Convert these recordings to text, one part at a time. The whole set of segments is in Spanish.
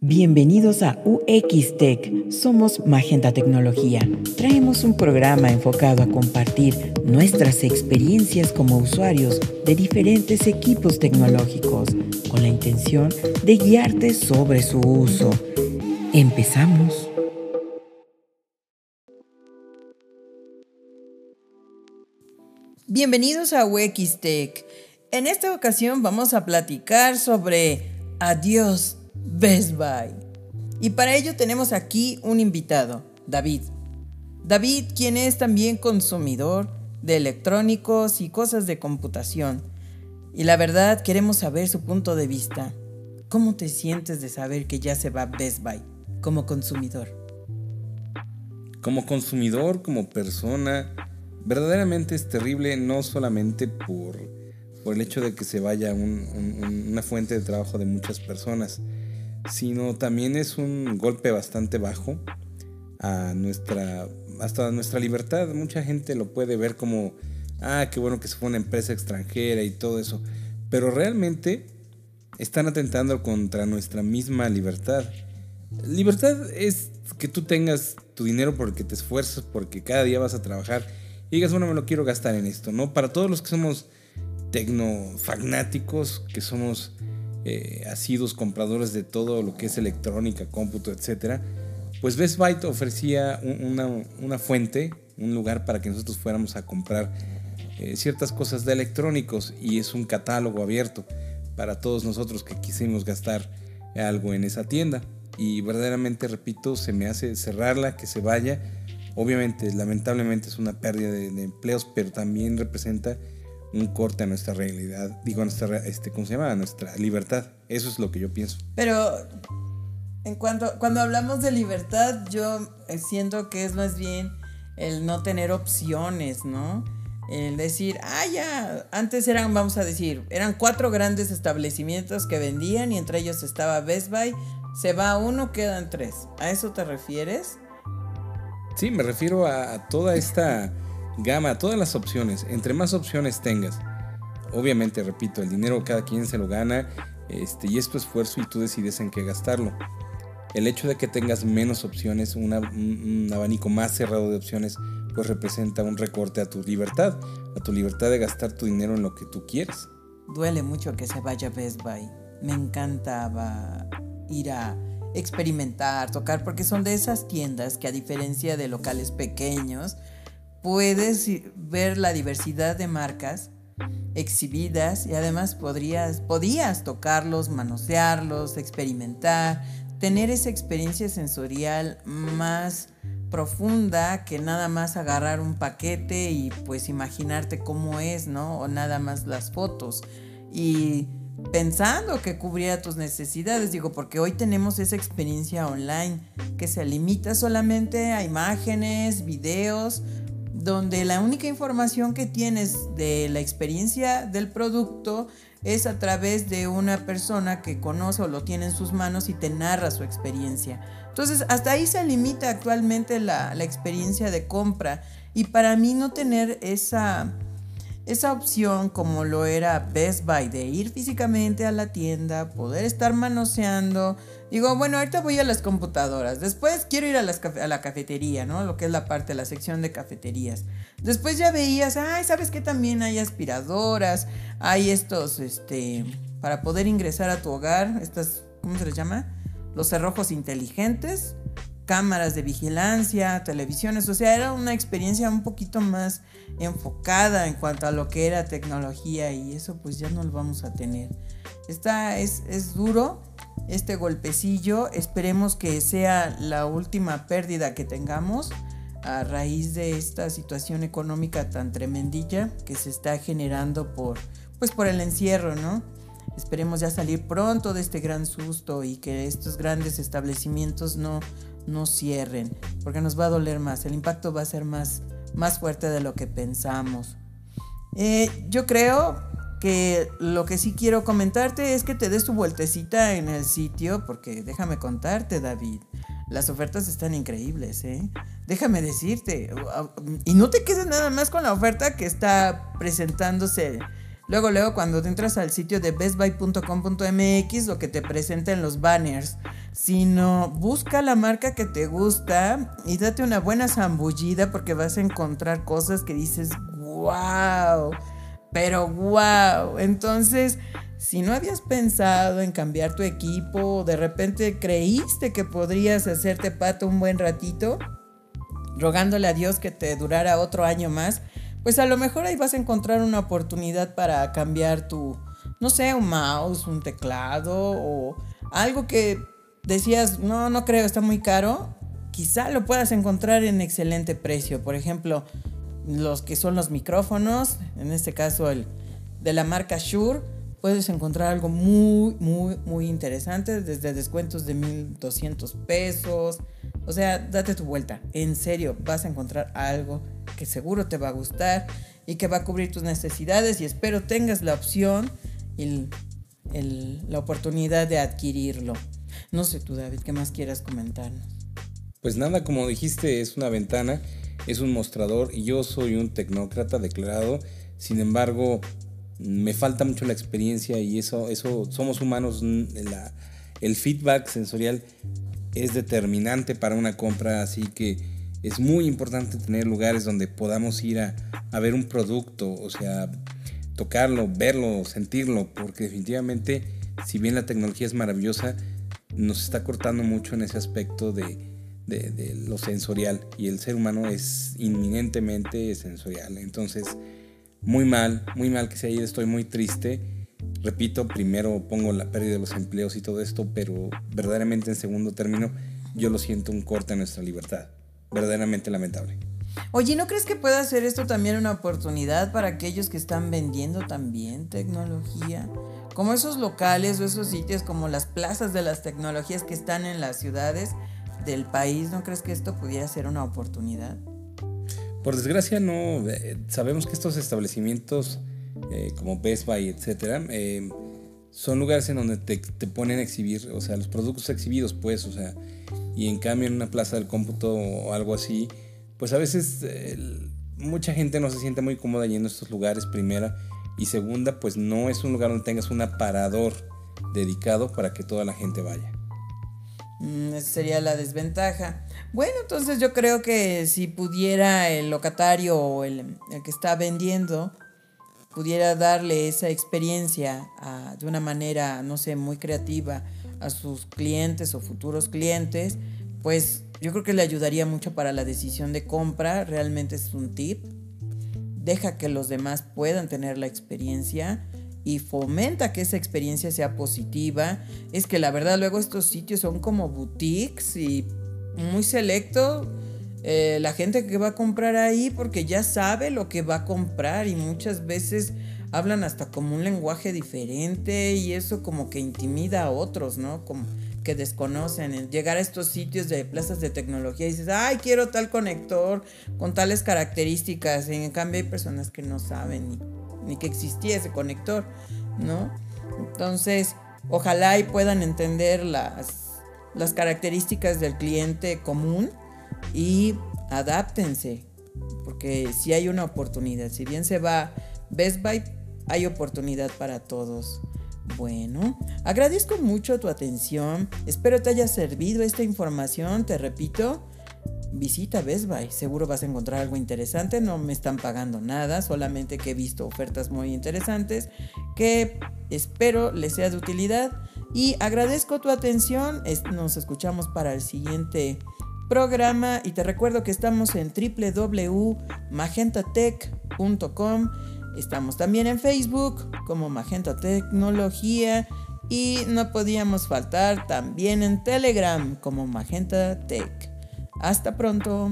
Bienvenidos a UX Tech. Somos Magenta Tecnología. Traemos un programa enfocado a compartir nuestras experiencias como usuarios de diferentes equipos tecnológicos con la intención de guiarte sobre su uso. Empezamos. Bienvenidos a UX Tech. En esta ocasión vamos a platicar sobre Adiós Best Buy. Y para ello tenemos aquí un invitado, David. David, quien es también consumidor de electrónicos y cosas de computación. Y la verdad queremos saber su punto de vista. ¿Cómo te sientes de saber que ya se va Best Buy como consumidor? Como consumidor, como persona, verdaderamente es terrible no solamente por, por el hecho de que se vaya una fuente de trabajo de muchas personas, sino también es un golpe bastante bajo a nuestra, hasta nuestra libertad. Mucha gente lo puede ver como, ah, qué bueno que se fue una empresa extranjera y todo eso, pero realmente están atentando contra nuestra misma libertad. Libertad es que tú tengas tu dinero porque te esfuerzas, porque cada día vas a trabajar y digas, bueno, me lo quiero gastar en esto, ¿no? Para todos los que somos tecnofagnáticos, que somos eh, asiduos compradores de todo lo que es electrónica, cómputo, etc., pues Best Buy ofrecía una, fuente, un lugar para que nosotros fuéramos a comprar eh, ciertas cosas de electrónicos y es un catálogo abierto para todos nosotros que quisimos gastar algo en esa tienda. Y verdaderamente, repito, se me hace cerrarla, que se vaya. Obviamente, lamentablemente es una pérdida de empleos, pero también representa un corte a nuestra realidad, digo, a nuestra, este, ¿cómo se llama? A nuestra libertad. Eso es lo que yo pienso. Pero en cuanto, cuando hablamos de libertad, yo siento que es más bien el no tener opciones, ¿no? El decir, ah, ya, antes eran, vamos a decir, eran cuatro grandes establecimientos que vendían y entre ellos estaba Best Buy. Se va uno, quedan tres. ¿A eso te refieres? Sí, me refiero a toda esta gama, todas las opciones. Entre más opciones tengas, obviamente, repito, el dinero cada quien se lo gana este, y es tu esfuerzo y tú decides en qué gastarlo. El hecho de que tengas menos opciones, un, abanico más cerrado de opciones, pues representa un recorte a tu libertad, a tu libertad de gastar tu dinero en lo que tú quieres. Duele mucho que se vaya Best Buy. Me encantaba ir a experimentar, tocar, porque son de esas tiendas que a diferencia de locales pequeños, puedes ver la diversidad de marcas exhibidas y además podrías, podías tocarlos, manosearlos, experimentar, tener esa experiencia sensorial más profunda que nada más agarrar un paquete y pues imaginarte cómo es, ¿no? O nada más las fotos. Y pensando que cubría tus necesidades, digo, porque hoy tenemos esa experiencia online que se limita solamente a imágenes, videos, donde la única información que tienes de la experiencia del producto es a través de una persona que conoce o lo tiene en sus manos y te narra su experiencia. Entonces, hasta ahí se limita actualmente la, la experiencia de compra. Y para mí no tener esa esa opción como lo era Best Buy de ir físicamente a la tienda, poder estar manoseando. Digo, bueno, ahorita voy a las computadoras, después quiero ir a, a la cafetería, ¿no? Lo que es la parte, la sección de cafeterías. Después ya veías, ay, ¿sabes qué? También hay aspiradoras, hay estos, este, para poder ingresar a tu hogar, estas, ¿cómo se les llama? Los cerrojos inteligentes cámaras de vigilancia, televisiones, o sea, era una experiencia un poquito más enfocada en cuanto a lo que era tecnología y eso pues ya no lo vamos a tener. Esta es, es duro, este golpecillo, esperemos que sea la última pérdida que tengamos a raíz de esta situación económica tan tremendilla que se está generando por pues por el encierro, ¿no? Esperemos ya salir pronto de este gran susto y que estos grandes establecimientos no, no cierren, porque nos va a doler más, el impacto va a ser más, más fuerte de lo que pensamos. Eh, yo creo que lo que sí quiero comentarte es que te des tu vueltecita en el sitio, porque déjame contarte, David, las ofertas están increíbles, ¿eh? Déjame decirte, y no te quedes nada más con la oferta que está presentándose Luego, luego, cuando entras al sitio de bestbuy.com.mx, lo que te presentan los banners sino busca la marca que te gusta y date una buena zambullida porque vas a encontrar cosas que dices, wow, pero wow. Entonces, si no habías pensado en cambiar tu equipo, de repente creíste que podrías hacerte pato un buen ratito, rogándole a Dios que te durara otro año más, pues a lo mejor ahí vas a encontrar una oportunidad para cambiar tu, no sé, un mouse, un teclado o algo que decías, no, no creo, está muy caro. Quizá lo puedas encontrar en excelente precio. Por ejemplo, los que son los micrófonos, en este caso el de la marca Shure, puedes encontrar algo muy, muy, muy interesante, desde descuentos de 1200 pesos. O sea, date tu vuelta. En serio, vas a encontrar algo que seguro te va a gustar y que va a cubrir tus necesidades y espero tengas la opción y la oportunidad de adquirirlo. No sé tú, David, ¿qué más quieras comentarnos? Pues nada, como dijiste, es una ventana, es un mostrador y yo soy un tecnócrata declarado. Sin embargo, me falta mucho la experiencia y eso, eso somos humanos. el feedback sensorial es determinante para una compra, así que es muy importante tener lugares donde podamos ir a, a ver un producto, o sea, tocarlo, verlo, sentirlo, porque definitivamente, si bien la tecnología es maravillosa, nos está cortando mucho en ese aspecto de, lo sensorial y el ser humano es inminentemente sensorial. Entonces, muy mal, muy mal que se haya estoy muy triste. Repito, primero pongo la pérdida de los empleos y todo esto, pero verdaderamente en segundo término yo lo siento un corte en nuestra libertad. Verdaderamente lamentable. Oye, ¿no crees que puede hacer esto también una oportunidad para aquellos que están vendiendo también tecnología? Como esos locales o esos sitios como las plazas de las tecnologías que están en las ciudades del país, ¿no crees que esto pudiera ser una oportunidad? Por desgracia no, eh, sabemos que estos establecimientos eh, como Best Buy, etcétera, eh, son lugares en donde te, te, ponen a exhibir, o sea, los productos exhibidos, pues, o sea, y en cambio en una plaza del cómputo o algo así, pues a veces mucha gente no se siente muy cómoda yendo a estos lugares, primera, y segunda, pues no es un lugar donde tengas un aparador dedicado para que toda la gente vaya. Mm, esa sería la desventaja. Bueno, entonces yo creo que si pudiera el locatario o el, que está vendiendo, pudiera darle esa experiencia de una manera, no sé, muy creativa a sus clientes o futuros clientes, pues yo creo que le ayudaría mucho para la decisión de compra. Realmente es un tip deja que los demás puedan tener la experiencia y fomenta que esa experiencia sea positiva. Es que la verdad luego estos sitios son como boutiques y muy selecto eh, la gente que va a comprar ahí porque ya sabe lo que va a comprar y muchas veces hablan hasta como un lenguaje diferente y eso como que intimida a otros, ¿no? Como que desconocen. llegar a estos sitios de plazas de tecnología y dices, ay, quiero tal conector con tales características. en cambio hay personas que no saben ni, que existía ese conector, ¿no? Entonces, ojalá y puedan entender las, las características del cliente común y adáptense. Porque si hay una oportunidad, si bien se va Best Buy, hay oportunidad para todos. Bueno, agradezco mucho tu atención. Espero te haya servido esta información. Te repito, visita Best Buy. Seguro vas a encontrar algo interesante. No me están pagando nada, solamente que he visto ofertas muy interesantes que espero les sea de utilidad. Y agradezco tu atención. Nos escuchamos para el siguiente programa y te recuerdo que estamos en www.magentatech.com Estamos también en Facebook como Magenta Tecnología y no podíamos faltar también en Telegram como Magenta Tech. Hasta pronto.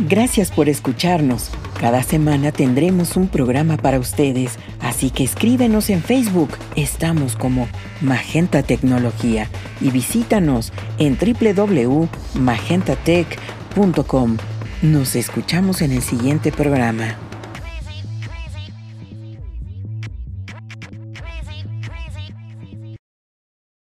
Gracias por escucharnos. Cada semana tendremos un programa para ustedes, así que escríbenos en Facebook. Estamos como Magenta Tecnología y visítanos en www.magentatech.com. Nos escuchamos en el siguiente programa.